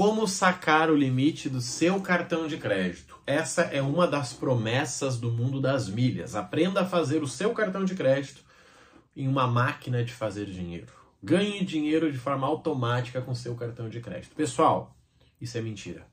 Como sacar o limite do seu cartão de crédito? Essa é uma das promessas do mundo das milhas. Aprenda a fazer o seu cartão de crédito em uma máquina de fazer dinheiro. Ganhe dinheiro de forma automática com seu cartão de crédito. Pessoal, isso é mentira.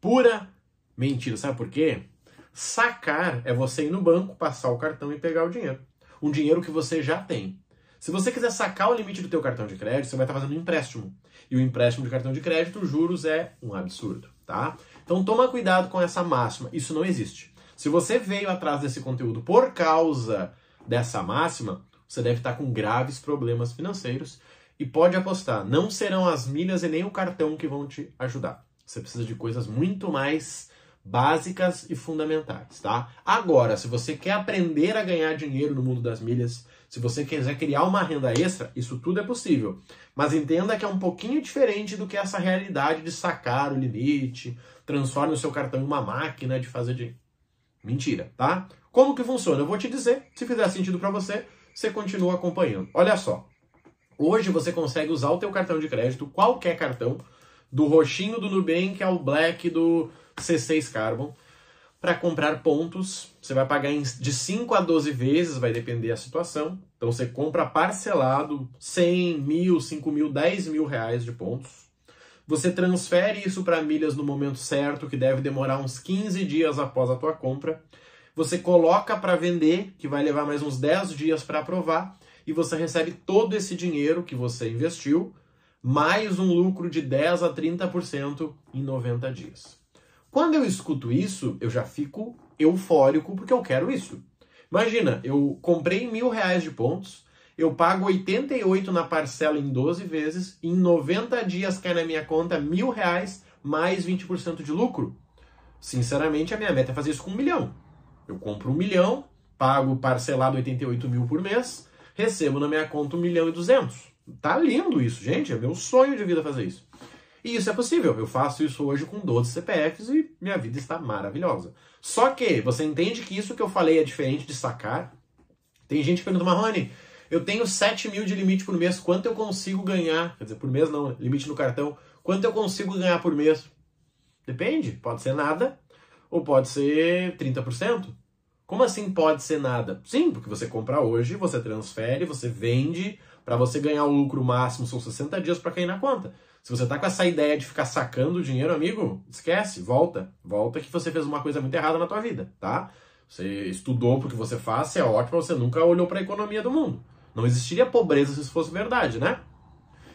Pura mentira. Sabe por quê? Sacar é você ir no banco, passar o cartão e pegar o dinheiro. Um dinheiro que você já tem. Se você quiser sacar o limite do teu cartão de crédito, você vai estar fazendo um empréstimo. E o empréstimo de cartão de crédito, os juros é um absurdo, tá? Então toma cuidado com essa máxima. Isso não existe. Se você veio atrás desse conteúdo por causa dessa máxima, você deve estar com graves problemas financeiros e pode apostar, não serão as milhas e nem o cartão que vão te ajudar. Você precisa de coisas muito mais básicas e fundamentais, tá? Agora, se você quer aprender a ganhar dinheiro no mundo das milhas, se você quiser criar uma renda extra, isso tudo é possível. Mas entenda que é um pouquinho diferente do que essa realidade de sacar o limite, transforme o seu cartão em uma máquina de fazer dinheiro. Mentira, tá? Como que funciona? Eu vou te dizer. Se fizer sentido para você, você continua acompanhando. Olha só. Hoje você consegue usar o teu cartão de crédito, qualquer cartão, do roxinho do Nubank ao black do C6 Carbon para comprar pontos. Você vai pagar de 5 a 12 vezes, vai depender da situação. Então você compra parcelado 100 mil, 5 mil, 10 mil reais de pontos. Você transfere isso para milhas no momento certo, que deve demorar uns 15 dias após a tua compra. Você coloca para vender, que vai levar mais uns 10 dias para aprovar, e você recebe todo esse dinheiro que você investiu, mais um lucro de 10 a 30% em 90 dias. Quando eu escuto isso, eu já fico eufórico porque eu quero isso. Imagina, eu comprei mil reais de pontos, eu pago 88 na parcela em 12 vezes, em 90 dias cai na minha conta mil reais mais 20% de lucro. Sinceramente, a minha meta é fazer isso com um milhão. Eu compro um milhão, pago parcelado 88 mil por mês, recebo na minha conta um milhão e duzentos. Tá lindo isso, gente. É meu sonho de vida fazer isso. E isso é possível. Eu faço isso hoje com 12 CPFs e minha vida está maravilhosa. Só que você entende que isso que eu falei é diferente de sacar? Tem gente que pergunta, Marrone, eu tenho 7 mil de limite por mês, quanto eu consigo ganhar? Quer dizer, por mês não, limite no cartão. Quanto eu consigo ganhar por mês? Depende, pode ser nada ou pode ser 30%. Como assim pode ser nada? Sim, porque você compra hoje, você transfere, você vende, para você ganhar o lucro máximo são 60 dias para cair na conta. Se você tá com essa ideia de ficar sacando dinheiro, amigo, esquece, volta. Volta que você fez uma coisa muito errada na tua vida, tá? Você estudou porque você faz, é ótimo, você nunca olhou para a economia do mundo. Não existiria pobreza se isso fosse verdade, né?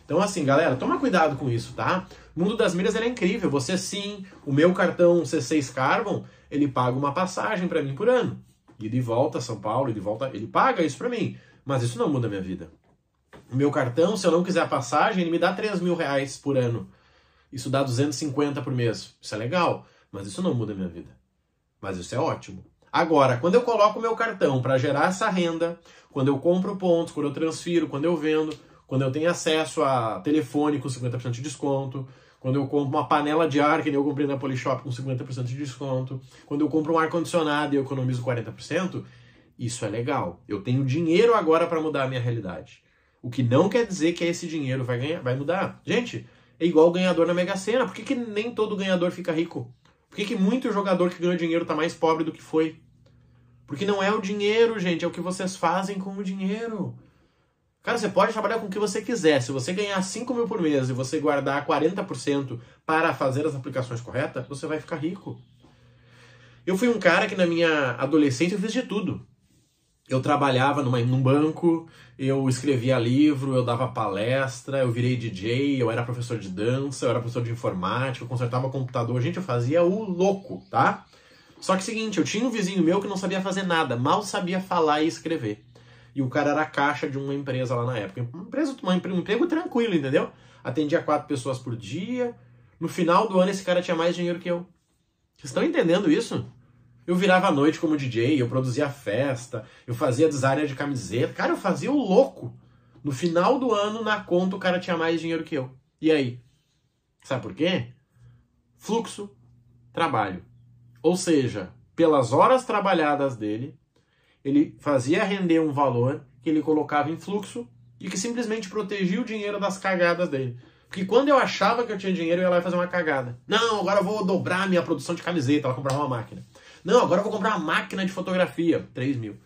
Então, assim, galera, toma cuidado com isso, tá? O mundo das milhas é incrível. Você sim, o meu cartão C6 Carbon, ele paga uma passagem para mim por ano. E de volta a São Paulo, e de volta, ele paga isso para mim. Mas isso não muda a minha vida. Meu cartão, se eu não quiser a passagem, ele me dá 3 mil reais por ano. Isso dá 250 por mês. Isso é legal, mas isso não muda a minha vida. Mas isso é ótimo. Agora, quando eu coloco meu cartão para gerar essa renda, quando eu compro pontos, quando eu transfiro, quando eu vendo, quando eu tenho acesso a telefone com 50% de desconto, quando eu compro uma panela de ar que nem eu comprei na Polishop com 50% de desconto, quando eu compro um ar-condicionado e eu economizo 40%, isso é legal. Eu tenho dinheiro agora para mudar a minha realidade. O que não quer dizer que esse dinheiro vai, ganhar, vai mudar. Gente, é igual o ganhador na Mega Sena. Por que, que nem todo ganhador fica rico? Por que, que muito jogador que ganhou dinheiro está mais pobre do que foi? Porque não é o dinheiro, gente, é o que vocês fazem com o dinheiro. Cara, você pode trabalhar com o que você quiser. Se você ganhar 5 mil por mês e você guardar 40% para fazer as aplicações corretas, você vai ficar rico. Eu fui um cara que na minha adolescência eu fiz de tudo. Eu trabalhava numa, num banco, eu escrevia livro, eu dava palestra, eu virei DJ, eu era professor de dança, eu era professor de informática, eu consertava computador. Gente, eu fazia o louco, tá? Só que seguinte, eu tinha um vizinho meu que não sabia fazer nada, mal sabia falar e escrever. E o cara era caixa de uma empresa lá na época. Uma empresa, um emprego tranquilo, entendeu? Atendia quatro pessoas por dia. No final do ano, esse cara tinha mais dinheiro que eu. Vocês estão entendendo isso? Eu virava à noite como DJ, eu produzia festa, eu fazia design de camiseta. Cara, eu fazia o louco. No final do ano, na conta, o cara tinha mais dinheiro que eu. E aí? Sabe por quê? Fluxo, trabalho. Ou seja, pelas horas trabalhadas dele, ele fazia render um valor que ele colocava em fluxo e que simplesmente protegia o dinheiro das cagadas dele. Porque quando eu achava que eu tinha dinheiro, eu ia lá fazer uma cagada. Não, agora eu vou dobrar minha produção de camiseta, ela comprar uma máquina. Não, agora eu vou comprar uma máquina de fotografia, 3 mil.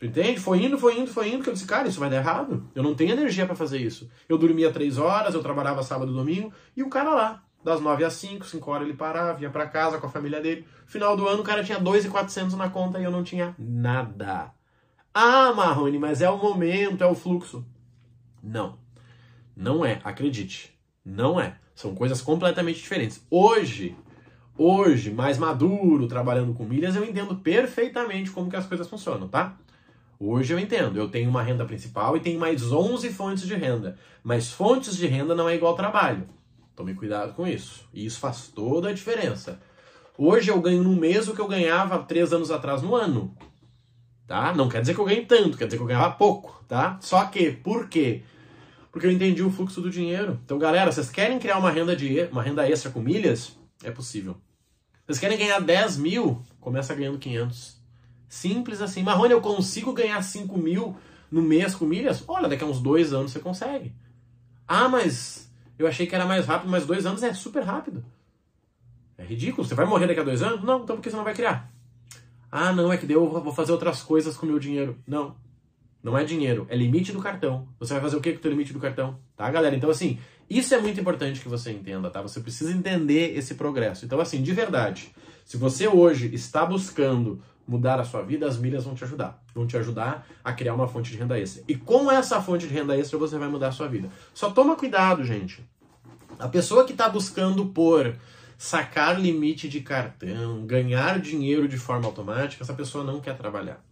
entende? Foi indo, foi indo, foi indo, que eu disse, cara, isso vai dar errado. Eu não tenho energia para fazer isso. Eu dormia 3 horas, eu trabalhava sábado e domingo, e o cara lá, das 9 às 5, 5 horas ele parava, ia para casa com a família dele. Final do ano o cara tinha 2,400 na conta e eu não tinha nada. Ah, Marrone, mas é o momento, é o fluxo. Não. Não é, acredite. Não é. São coisas completamente diferentes. Hoje, hoje, mais maduro, trabalhando com milhas, eu entendo perfeitamente como que as coisas funcionam, tá? Hoje eu entendo. Eu tenho uma renda principal e tenho mais 11 fontes de renda. Mas fontes de renda não é igual trabalho. Tome cuidado com isso. E isso faz toda a diferença. Hoje eu ganho no mês o que eu ganhava três anos atrás no ano. Tá? Não quer dizer que eu ganhe tanto, quer dizer que eu ganhava pouco, tá? Só que, por quê? Porque eu entendi o fluxo do dinheiro. Então, galera, vocês querem criar uma renda, de, uma renda extra com milhas? É possível. Vocês querem ganhar 10 mil? Começa ganhando 500. Simples assim. Marrone, eu consigo ganhar 5 mil no mês com milhas? Olha, daqui a uns dois anos você consegue. Ah, mas eu achei que era mais rápido, mas dois anos é super rápido. É ridículo. Você vai morrer daqui a dois anos? Não, então por que você não vai criar? Ah, não, é que eu vou fazer outras coisas com o meu dinheiro. Não. Não é dinheiro, é limite do cartão. Você vai fazer o que com o teu limite do cartão? Tá, galera? Então, assim, isso é muito importante que você entenda, tá? Você precisa entender esse progresso. Então, assim, de verdade, se você hoje está buscando mudar a sua vida, as milhas vão te ajudar. Vão te ajudar a criar uma fonte de renda extra. E com essa fonte de renda extra, você vai mudar a sua vida. Só toma cuidado, gente. A pessoa que está buscando por sacar limite de cartão, ganhar dinheiro de forma automática, essa pessoa não quer trabalhar.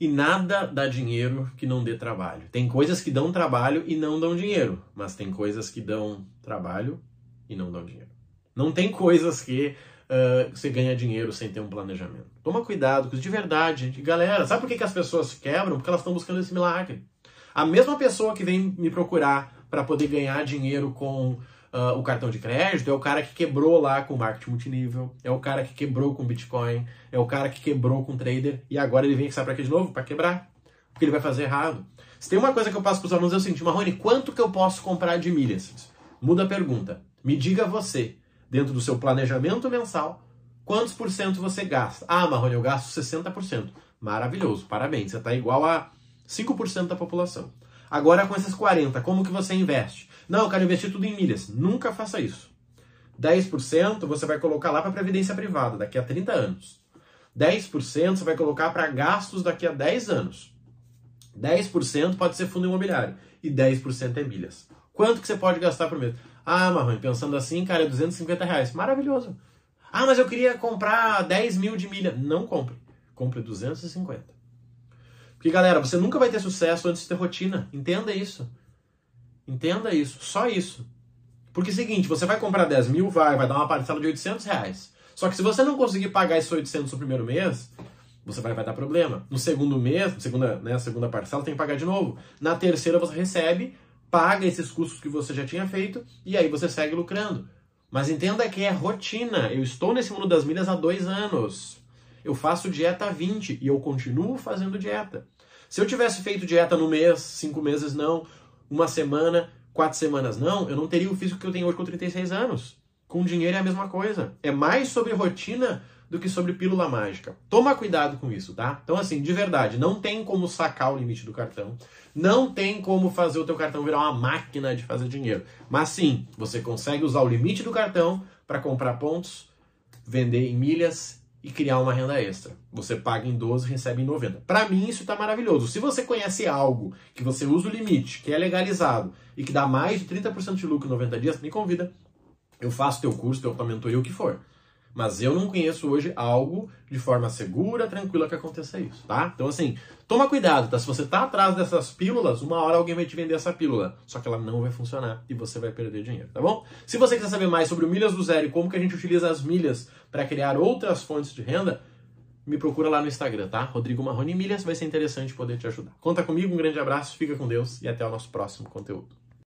E nada dá dinheiro que não dê trabalho. Tem coisas que dão trabalho e não dão dinheiro, mas tem coisas que dão trabalho e não dão dinheiro. Não tem coisas que uh, você ganha dinheiro sem ter um planejamento. Toma cuidado, de verdade. Galera, sabe por que, que as pessoas quebram? Porque elas estão buscando esse milagre. A mesma pessoa que vem me procurar para poder ganhar dinheiro com uh, o cartão de crédito, é o cara que quebrou lá com marketing multinível, é o cara que quebrou com Bitcoin, é o cara que quebrou com trader e agora ele vem que para aqui de novo para quebrar, porque ele vai fazer errado. Se tem uma coisa que eu passo para os alunos é o seguinte, Marrone, quanto que eu posso comprar de milhas? Muda a pergunta. Me diga você, dentro do seu planejamento mensal, quantos por cento você gasta? Ah, Marrone, eu gasto 60%. Maravilhoso, parabéns, você está igual a 5% da população. Agora com esses 40, como que você investe? Não, eu quero investir tudo em milhas. Nunca faça isso. 10% você vai colocar lá para previdência privada daqui a 30 anos. 10% você vai colocar para gastos daqui a 10 anos. 10% pode ser fundo imobiliário e 10% é milhas. Quanto que você pode gastar por mês? Ah, Marrone, pensando assim, cara, é 250 reais. Maravilhoso. Ah, mas eu queria comprar 10 mil de milha. Não compre. Compre 250. Porque, galera, você nunca vai ter sucesso antes de ter rotina. Entenda isso. Entenda isso, só isso. Porque é seguinte, você vai comprar 10 mil, vai, vai dar uma parcela de 800 reais. Só que se você não conseguir pagar esses 800 no primeiro mês, você vai, vai dar problema. No segundo mês, segunda, né, segunda parcela, tem que pagar de novo. Na terceira você recebe, paga esses custos que você já tinha feito e aí você segue lucrando. Mas entenda que é rotina. Eu estou nesse mundo das milhas há dois anos. Eu faço dieta há 20 e eu continuo fazendo dieta. Se eu tivesse feito dieta no mês, cinco meses não, uma semana, quatro semanas não, eu não teria o físico que eu tenho hoje com 36 anos. Com dinheiro é a mesma coisa. É mais sobre rotina do que sobre pílula mágica. Toma cuidado com isso, tá? Então, assim, de verdade, não tem como sacar o limite do cartão. Não tem como fazer o teu cartão virar uma máquina de fazer dinheiro. Mas sim, você consegue usar o limite do cartão para comprar pontos, vender em milhas e criar uma renda extra. Você paga em 12, recebe em 90. Para mim isso está maravilhoso. Se você conhece algo que você usa o limite, que é legalizado e que dá mais de 30% de lucro em 90 dias, me convida. Eu faço teu curso, teu mentoria, o que for. Mas eu não conheço hoje algo de forma segura, tranquila que aconteça isso, tá? Então, assim, toma cuidado, tá? Se você tá atrás dessas pílulas, uma hora alguém vai te vender essa pílula. Só que ela não vai funcionar e você vai perder dinheiro, tá bom? Se você quiser saber mais sobre o Milhas do Zero e como que a gente utiliza as milhas para criar outras fontes de renda, me procura lá no Instagram, tá? Rodrigo Marrone Milhas, vai ser interessante poder te ajudar. Conta comigo, um grande abraço, fica com Deus e até o nosso próximo conteúdo.